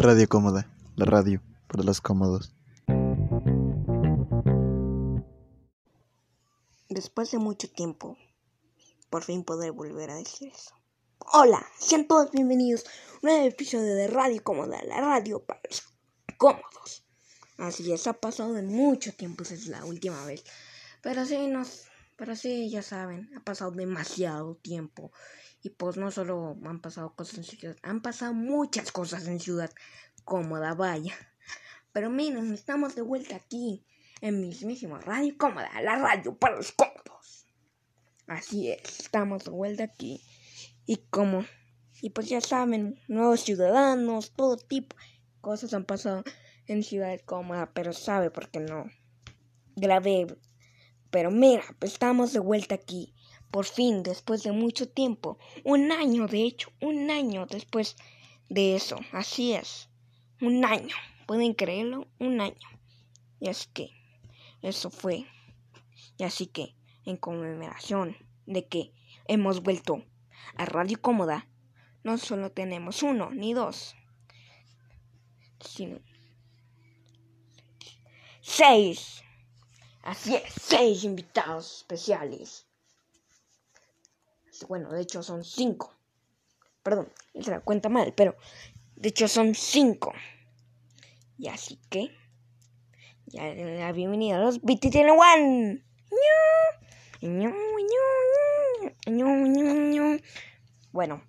Radio Cómoda, la radio para los cómodos. Después de mucho tiempo, por fin poder volver a decir eso. Hola, sean todos bienvenidos a un nuevo episodio de Radio Cómoda, la radio para los cómodos. Así es, ha pasado de mucho tiempo desde la última vez. Pero sí, nos, pero sí, ya saben, ha pasado demasiado tiempo. Y pues no solo han pasado cosas en ciudad, han pasado muchas cosas en ciudad cómoda, vaya. Pero miren, estamos de vuelta aquí en mismísima Radio Cómoda, la radio para los cómodos. Así es, estamos de vuelta aquí. Y como, y pues ya saben, nuevos ciudadanos, todo tipo cosas han pasado en Ciudad Cómoda, pero sabe por qué no grabé. Pero mira, pues estamos de vuelta aquí. Por fin, después de mucho tiempo. Un año, de hecho, un año después de eso. Así es. Un año. ¿Pueden creerlo? Un año. Y es que eso fue. Y así que, en conmemoración de que hemos vuelto a Radio Cómoda, no solo tenemos uno ni dos, sino seis. Así es, seis invitados especiales. Bueno, de hecho son cinco. Perdón, se la cuenta mal, pero de hecho son cinco. Y así que ya la bienvenida a los BTTN One. Bueno,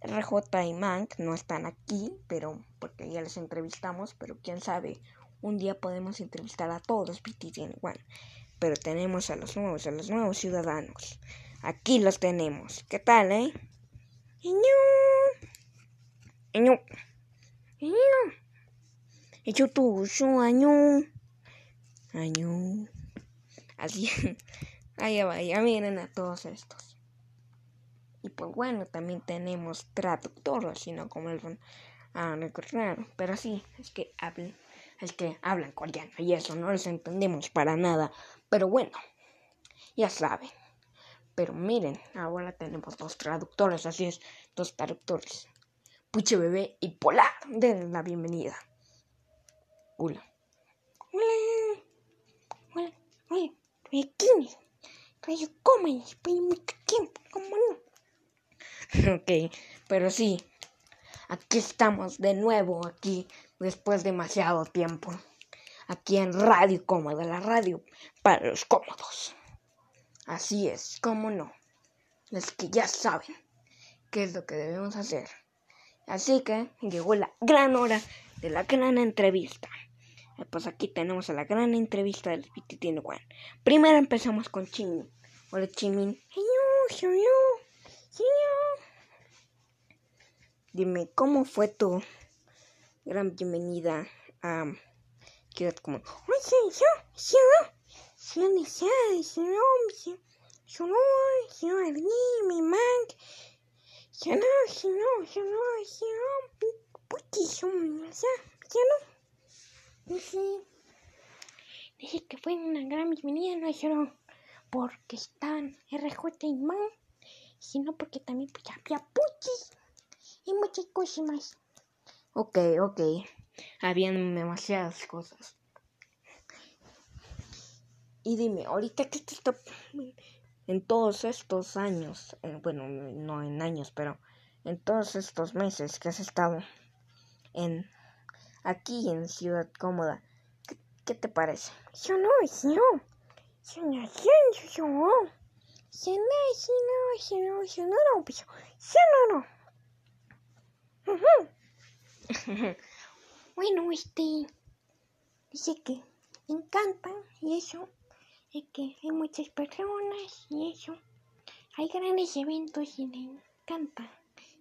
RJ y Mank no están aquí, pero porque ya les entrevistamos, pero quién sabe, un día podemos entrevistar a todos BTTN One. Pero tenemos a los nuevos, a los nuevos ciudadanos. Aquí los tenemos. ¿Qué tal, eh? Año. Hecho tu año. Año. Así. Vaya, vaya, miren a todos estos. Y pues bueno, también tenemos traductores, sino como el ah, recordar. Pero sí, es que hablan, es que hablan coreano y eso no les entendemos para nada. Pero bueno, ya saben. Pero miren, ahora tenemos dos traductores, así es, dos traductores. Puche Bebé y Polar, den la bienvenida. Hola. Hola. Hola. Hola. Estoy aquí. Radio Cómoda, después de mucho tiempo, ¿cómo no? ok, pero sí. Aquí estamos de nuevo, aquí, después de demasiado tiempo. Aquí en Radio Cómoda, la radio para los cómodos. Así es, cómo no. Los que ya saben qué es lo que debemos hacer. Así que llegó la gran hora de la gran entrevista. Pues aquí tenemos a la gran entrevista del BTTN One. Primero empezamos con Chimin. Hola Chimin. Dime, ¿cómo fue tu gran bienvenida a Ciudad Común? Dice que fue una gran bienvenida, no solo porque están RJ y Man, sino porque también pues, había puchis y muchas cosas más. Ok, ok. Habían demasiadas cosas. Y dime, ahorita que te está en todos estos años, eh, bueno, no en años, pero en todos estos meses que has estado en aquí en Ciudad Cómoda, ¿qué, qué te parece? Yo no, yo. Yo no, yo, yo, yo. No, yo no, yo no, yo no, yo no, no. bueno, este, dice que encanta y eso es que hay muchas personas y eso. Hay grandes eventos y le encanta.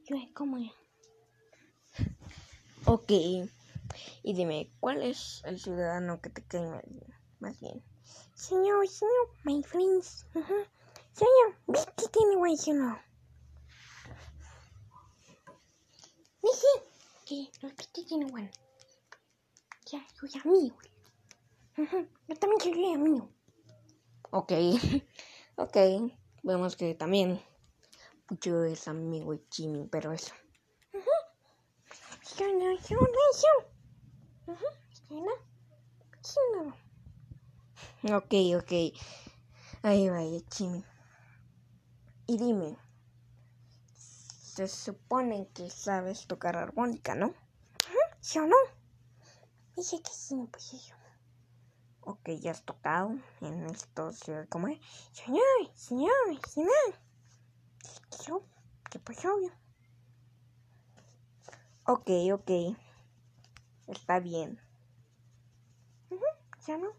Yo es como... Ok. Y dime, ¿cuál es el ciudadano que te cae más bien? Señor, señor, my friends. Uh -huh. Señor, ¿viste tiene guay, no? Dice que los viste tiene guay. Ya, yo ya mío. Uh -huh. Yo también soy amigo. Ok, ok. Vemos que también Pucho es amigo de Jimmy, pero eso. yo yo yo. Yo. Sí. Ok, ok. Ahí vaya, Chimi. Y dime, se supone que sabes tocar armónica, ¿no? Ajá, yo no. Dice que sí, pues eso. Ok, ya has tocado en estos, ¿cómo es? Señor, señor, señor. ¿Qué? ¿Qué obvio? Ok, ok. Está bien. Ya no.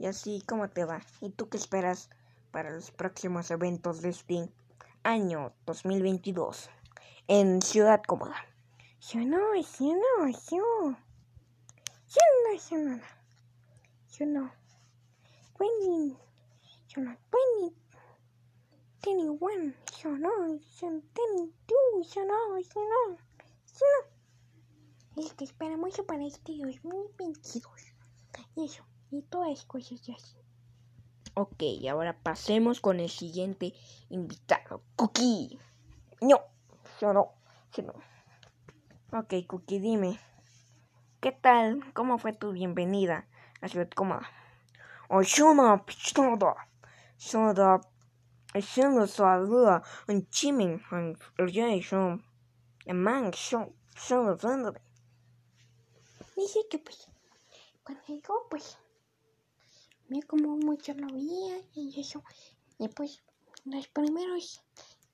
Y así, ¿cómo te va? ¿Y tú qué esperas para los próximos eventos de este año 2022 en Ciudad Cómoda? Yo no, yo no, yo. Yo no, yo no. Yo no. Twenty. Yo no. Twenty. Twenty one. Yo no. Yo twenty two. Yo no, yo no. Yo no. Es que espera mucho para este 2022. Y eso. Y todas cosas así. Ok, ahora pasemos con el siguiente invitado, Cookie. No, yo no, yo no. Ok, Cookie, dime, ¿qué tal? ¿Cómo fue tu bienvenida a Ciudad Cómoda? Oh, yo no, pistola. Yo no, yo no saluda un chimen, un yo, un man, yo no sé. Dice que pues, cuando llegó pues, me como mucho lo veía y eso. Y pues, los primeros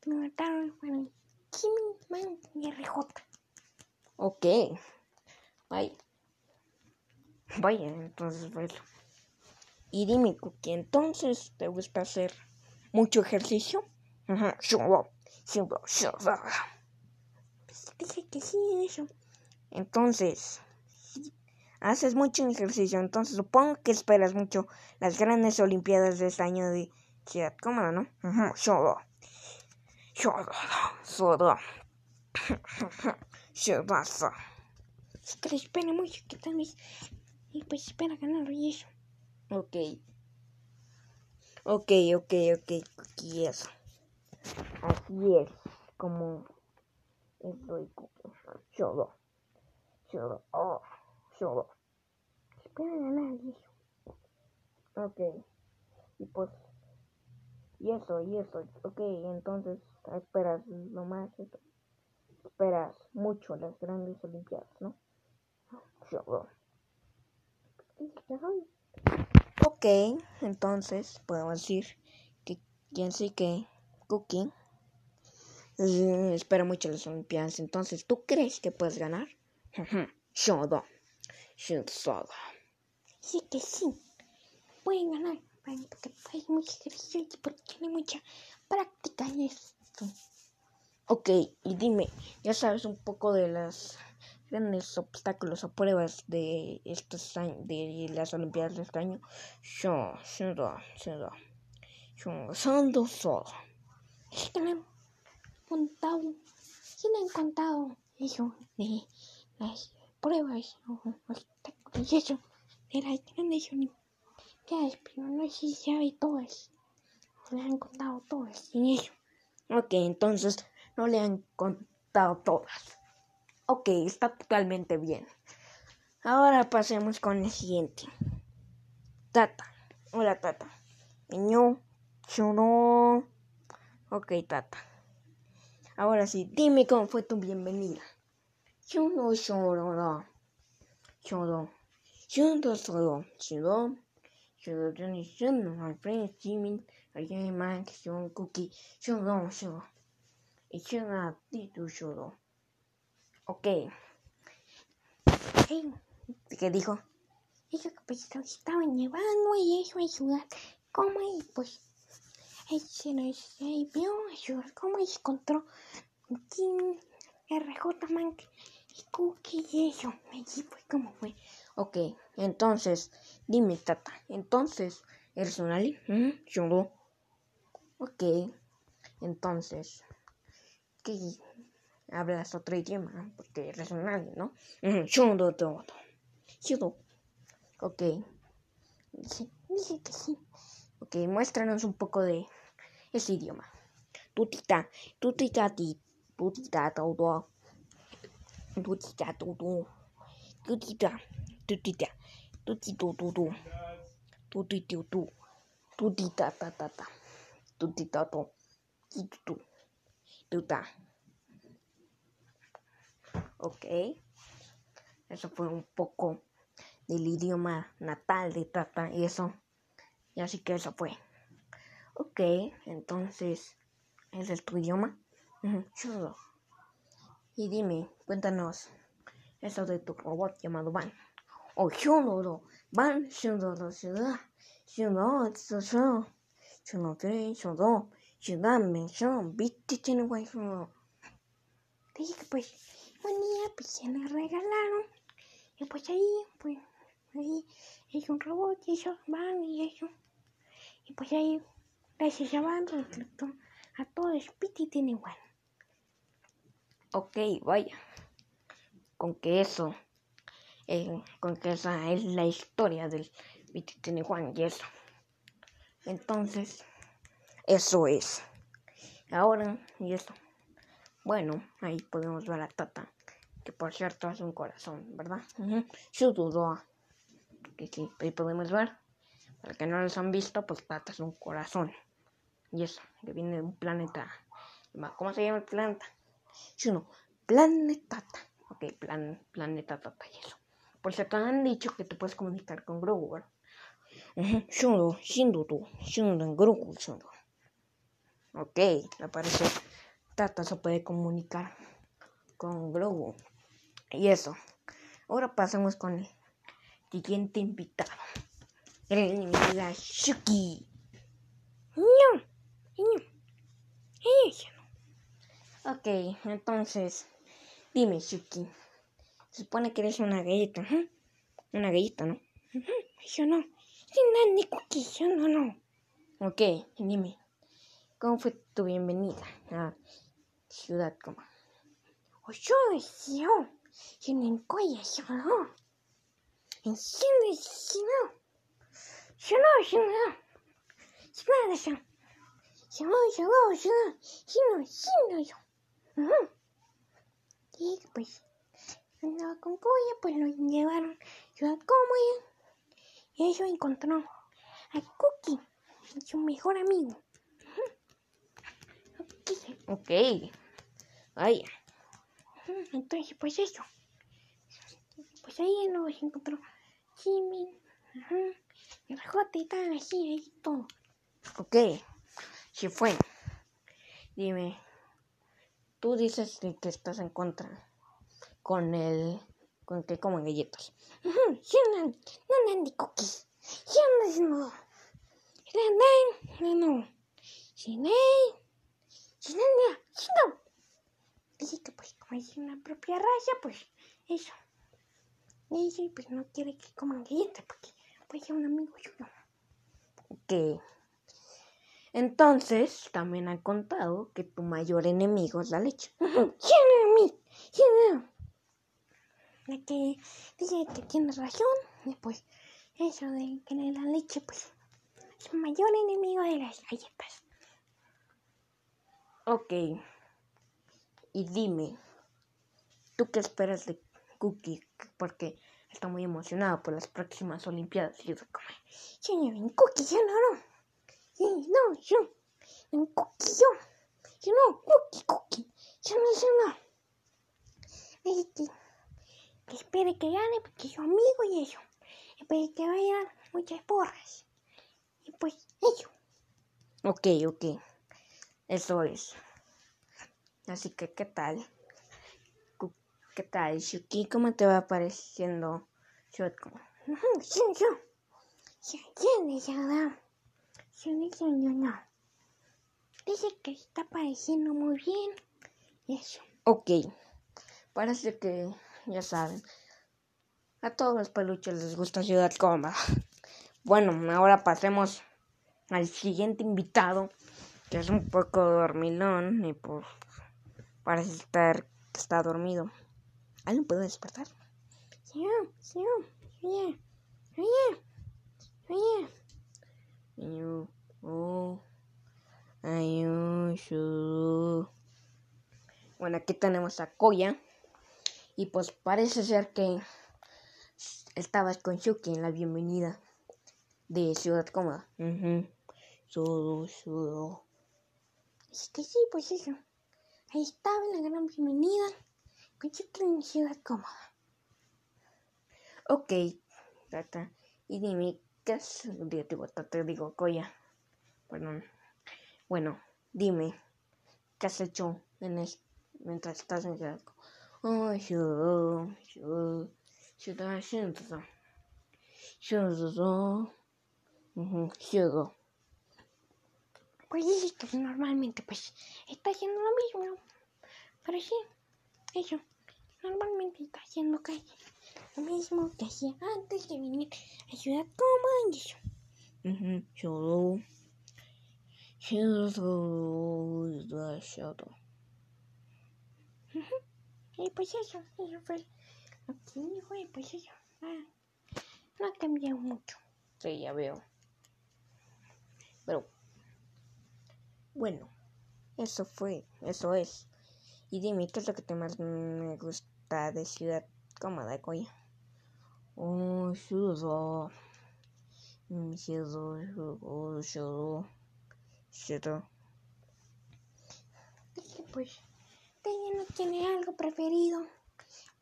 que me mataron fueron Jimmy, Man y RJ. Ok, vaya. Vaya, entonces, bueno. Y dime, Cookie, entonces, ¿te gusta hacer mucho ejercicio? Ajá, Pues dije que sí, eso. Entonces, si haces mucho ejercicio, entonces supongo que esperas mucho las grandes Olimpiadas de este año de Ciudad Cómoda, ¿no? Ajá, yo, yo, yo, yo, yo, Le espera mucho que tal vez. Y pues espera ganar y eso. Ok. Ok, ok, ok, y eso. Así es, como estoy solo, solo, oh, solo. Espera ganar y eso. Ok. Y pues, y eso, y eso, ok, entonces esperas lo más, esperas mucho las grandes olimpiadas, ¿no? Solo. Dice que soy. Ok, entonces podemos decir que sé que Cookie eh, espera mucho las Olimpiadas. Entonces, ¿tú crees que puedes ganar? Yo solo. Dice que sí. Pueden ganar. Porque hay mucho ejercicio y porque tiene mucha práctica en esto. Ok, y dime, ¿ya sabes un poco de las grandes obstáculos o pruebas de estos años, de las Olimpiadas de este año? Yo solo solo. Es que le han contado. Le han contado eso de las pruebas o obstáculos eso de las grandes olimpiadas, pero no si sabe todas. Le han contado todas y eso. Ok, entonces no le han contado todas. Ok, está totalmente bien. Ahora pasemos con el siguiente. Tata. Hola, Tata. Niño, no. Ok, Tata. Ahora sí, dime cómo fue tu bienvenida. No solo. Lloro. Lloro, Johnny, yo no. My friend, Jimmy, I Max, John Cookie. No, yo. Y no, tú lloro. Ok. Hey, ¿Qué dijo? que pues estaban llevando y eso ayudar. ¿Cómo? Y pues ahí se nos vio ayudar. ¿Cómo? Y encontró Kim, RJ Man y Cookie y eso. Allí fue como fue. Ok, entonces, dime, Tata. Entonces, ¿eres un alien? ¿Mm? Ok, entonces, ¿qué? Hablas otro idioma, porque eres un ¿no? Todo. Yo no. Ok, dice que sí. ok, muéstranos un poco de ese idioma. Tutita, tutita, ti, tutita, todo. tutita, tutu, tutita, tutita, tutito, tutu, tutitutu, tutita, ta, ta, ta, tutita, tu, tutu, tuta. Ok, eso fue un poco del idioma natal de Tata y eso, y así que eso fue. Ok, entonces, ¿ese es tu idioma? Ujú, chulo. Y dime, cuéntanos eso de tu robot llamado Van. Oh, chulo, Van, chulo, chulo, chulo, chulo, ciudad, mención, viste, tiene guay, chulo. Dije que pues un día pues se le regalaron. Y pues ahí, pues, ahí es un robot y ellos van y eso. Y pues ahí, gracias a Van, a todo Spiti tiene igual. Ok, vaya. Con que eso, eh, con que esa es la historia del Viti Juan y eso. Entonces, eso es. Ahora, y eso. Bueno, ahí podemos ver a Tata, que por cierto es un corazón, ¿verdad? Su dudo. Que sí, ahí podemos ver. Para que no los han visto, pues Tata es un corazón. Y eso, que viene de un planeta. ¿Cómo se llama el planeta? Sino planeta. Ok, plan, planeta Tata y eso. Por cierto, han dicho que te puedes comunicar con Grogu, ¿verdad? Shundo, Shindudu, Shundo, Grogu, Shundo. Ok, aparece Tata se puede comunicar con Grogu. Y eso. Ahora pasamos con el siguiente invitado. El invitado Shuki. ¡No! ¡No! Ok, entonces, dime, Shuki. Se supone que eres una galleta, ¿eh? Una galleta, ¿no? Eso no. Eso no, no. Ok, dime. ¿Cómo fue tu bienvenida a Ciudad Coma? Yo deseo. Sin encoya, yo no. Enciende, si no. Yo no, yo no. Si no, yo no. Yo no, yo no, yo no. Si no, si no. Y pues, andaba con Coya, pues lo llevaron Ciudad Cómoda. Y ellos encontró a Cookie, su mejor amigo. Ok. Ok. Vaya. Ujú, Entonces, pues eso. Pues ahí nos encontró Jimmy, ajá, el Jote y así, ahí todo. Ok. Si fue. Dime. Tú dices que estás en contra con el. con que comen galletas. Yo no, no no, no. No, no. Si no, no, no. Dice que pues como es una propia raza, pues eso. Ella pues no quiere que coman galletas porque pues es un amigo suyo. Ok. Entonces, también han contado que tu mayor enemigo es la leche. ¿Quién es? ¿Quién? La que dice que tiene razón, y pues eso de que la leche, pues es el mayor enemigo de las galletas. Ok. Y dime, ¿tú qué esperas de Cookie? Porque está muy emocionado por las próximas Olimpiadas. Y yo como, Yo no cookie, yo no, no. No, yo. En cookie, yo. Yo no, cookie, cookie. Yo no, yo no. Así que, espere que gane porque yo amigo y eso. Espere que vayan muchas porras. Y pues, eso. Ok, ok. Eso es. Así que, ¿qué tal? ¿Qué tal, Shuki? ¿Cómo te va pareciendo no, no. Dice que está pareciendo muy bien. Eso. Ok. Parece que, ya saben, a todos los peluches les gusta Ciudad Coma. Bueno, ahora pasemos al siguiente invitado, que es un poco dormilón y pues parece estar está dormido. ¿Alguien puede despertar? Sí, sí, oye, oye, oye. Oh, ayu, shu. Bueno, aquí tenemos a Koya. Y pues parece ser que estabas con Shuki en la bienvenida de Ciudad Cómoda. Mhm. Sudo, sudo. Es que sí, pues eso. Ahí estaba la gran bienvenida con en Ciudad Cómoda. Ok, Tata. Y dime, ¿qué has... Digo, Tata, digo, Koya. Perdón. Bueno, dime, ¿qué has hecho en es... mientras estás en Ciudad? Ay, yo, yo, yo estaba haciendo eso. Yo, yo, yo, yo. Pues normalmente pues está haciendo lo mismo. Pero sí, eso. Normalmente está haciendo lo mismo que hacía antes de venir a Ciudad Cómoda y eso. Yo, yo, yo, Y pues eso, eso fue lo que dijo y pues eso. Ah, no ha cambiado mucho. Sí, ya veo. Pero, bueno, eso fue, eso es. Y dime, ¿qué es lo que te más me gusta de Ciudad Cómoda, Coya? Oh, Ciudad. Ciudad, Ciudad, Ciudad. Ciudad. Es que pues, ella no tiene algo preferido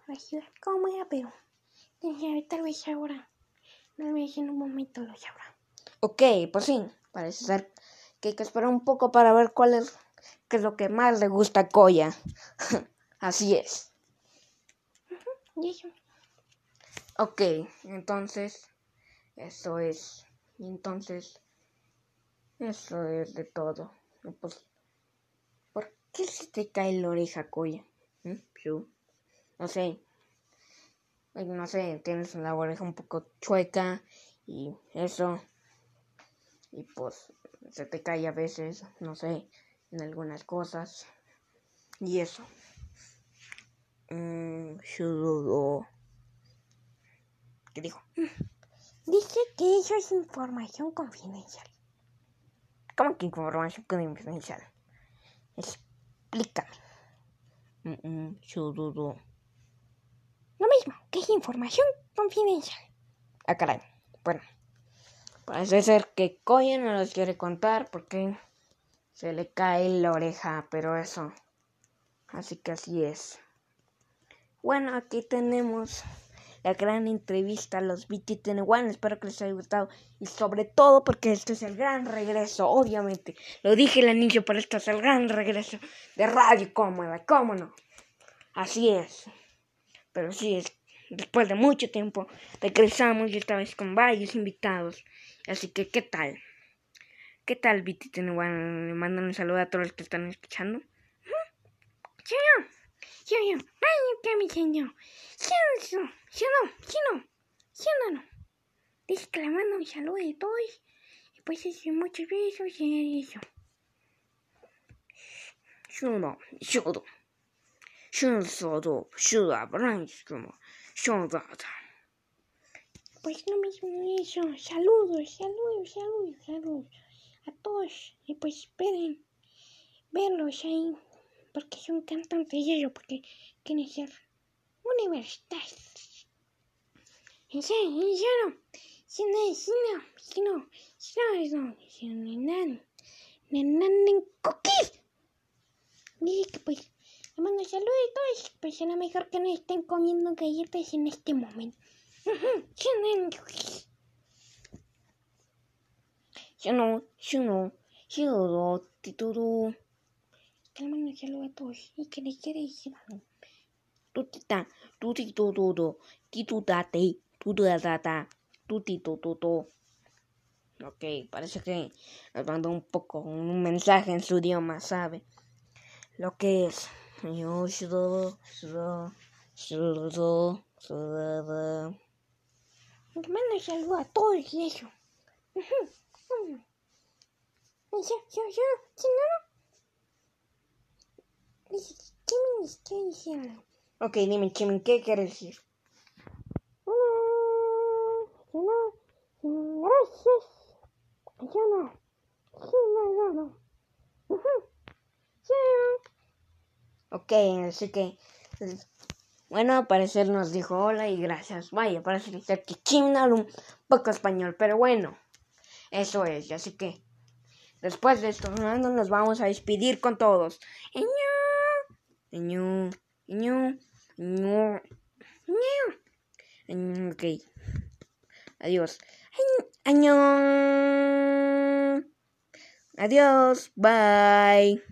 para Ciudad Cómoda, pero tal vez ahora, tal vez en un momento lo sabrá. Ok, pues sí, parece ser que hay que esperar un poco para ver cuál es, qué es lo que más le gusta a Koya. Así es. Ok, entonces, eso es. Y entonces, eso es de todo. Pues, ¿por qué se te cae la oreja, Koya? ¿Mm? No sé. No sé, tienes la oreja un poco chueca y eso. Y pues, se te cae a veces, no sé, en algunas cosas. Y eso. Mm, shudo. ¿Qué dijo? dice que eso es información confidencial. ¿Cómo que información confidencial? Explícame. Mm, mm. Lo mismo, que es información confidencial. Ah, caray. Bueno. Parece ser que Koya no los quiere contar porque se le cae la oreja, pero eso. Así que así es. Bueno, aquí tenemos la gran entrevista a los BT One. Espero que les haya gustado. Y sobre todo porque este es el gran regreso, obviamente. Lo dije al inicio, pero esto es el gran regreso de Radio Cómoda. ¿Cómo no? Así es. Pero sí es. Después de mucho tiempo regresamos y esta vez con varios invitados. Así que, ¿qué tal? ¿Qué tal, One? Le mandan un saludo a todos los que están escuchando. Señor, señor, ay, que mi señor. Señor, señor, señor, señor, no. Dice que le mando un saludo a todos. Y pues eso, muchos besos y eso. Shudo, shudo. Shudo, shudo, Shudo. Pues lo mismo eso. Saludos, saludos, saludos, saludos. A todos. Y pues esperen verlos ahí. Porque son cantantes y eso, porque quieren ser universitarios. En serio, en serio. Si no, si no, si no, si no, si no, si no, si no, en cookies. Dice que pues, le mando saludos, pues será mejor que no estén comiendo galletas en este momento. Si no, cookies. Shuno, shuno, shudo, titudu. Que le mando saludos a todos y que les quiere decir algo. Tutita, tutitududu, titudate, tudadata, tutitututu. Ok, parece que nos mandó un poco un mensaje en su idioma, ¿sabe? Lo que es. Yo, shudo, shudo, shudo. Que mando saludos a todos y eso. Yo, yo, yo, si no, no. Dice, ¿qué me está diciendo? Ok, dime, Chimin, ¿qué quieres decir? Si no, gracias. Yo no. Sí, no, no, no. Ujú. Sí, Ok, así que Bueno, al parecer nos dijo hola y gracias. Vaya, parece que Kim un poco español, pero bueno, eso es. Así que después de esto, ¿no? nos vamos a despedir con todos. Ok. Adiós. Adiós. Bye.